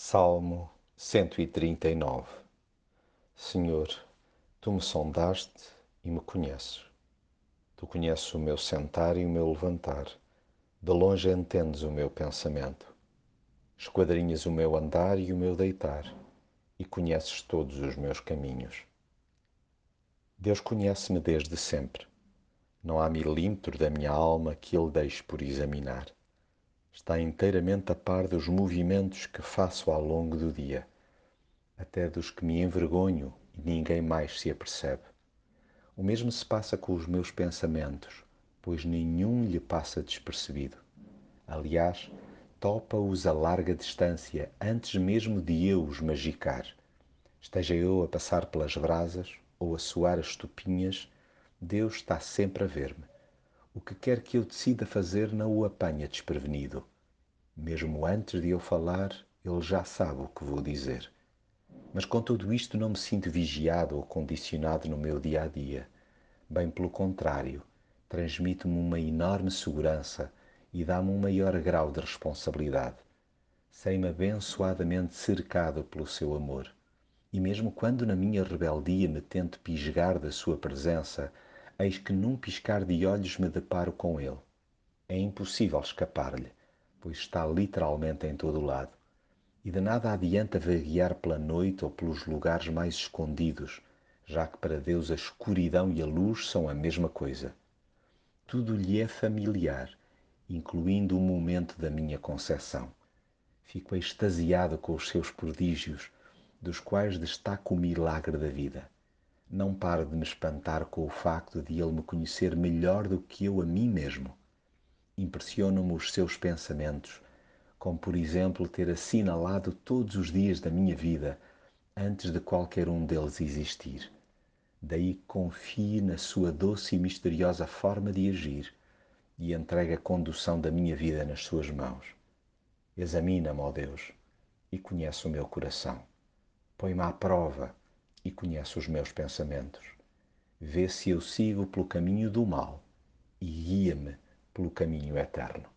Salmo 139 Senhor, tu me sondaste e me conheces. Tu conheces o meu sentar e o meu levantar. De longe entendes o meu pensamento. Esquadrinhas o meu andar e o meu deitar, e conheces todos os meus caminhos. Deus conhece-me desde sempre. Não há milímetro da minha alma que Ele deixe por examinar está inteiramente a par dos movimentos que faço ao longo do dia, até dos que me envergonho e ninguém mais se apercebe. O mesmo se passa com os meus pensamentos, pois nenhum lhe passa despercebido. Aliás, topa-os a larga distância antes mesmo de eu os magicar. Esteja eu a passar pelas brasas ou a suar as tupinhas, Deus está sempre a ver-me o que quer que eu decida fazer não o apanha desprevenido. Mesmo antes de eu falar, ele já sabe o que vou dizer. Mas com tudo isto não me sinto vigiado ou condicionado no meu dia a dia. Bem pelo contrário, transmite-me uma enorme segurança e dá-me um maior grau de responsabilidade. Sei-me abençoadamente cercado pelo seu amor. E mesmo quando na minha rebeldia me tento pisgar da sua presença, eis que num piscar de olhos me deparo com ele. É impossível escapar-lhe, pois está literalmente em todo o lado. E de nada adianta vaguear pela noite ou pelos lugares mais escondidos, já que para Deus a escuridão e a luz são a mesma coisa. Tudo lhe é familiar, incluindo o momento da minha concepção. Fico extasiado com os seus prodígios, dos quais destaco o milagre da vida não paro de me espantar com o facto de ele me conhecer melhor do que eu a mim mesmo. Impressionam-me os seus pensamentos, como por exemplo ter assinalado todos os dias da minha vida antes de qualquer um deles existir. Daí confie na sua doce e misteriosa forma de agir e entregue a condução da minha vida nas suas mãos. Examina-me, ó Deus, e conhece o meu coração. Põe-me à prova e conhece os meus pensamentos. Vê se eu sigo pelo caminho do mal e guia-me pelo caminho eterno.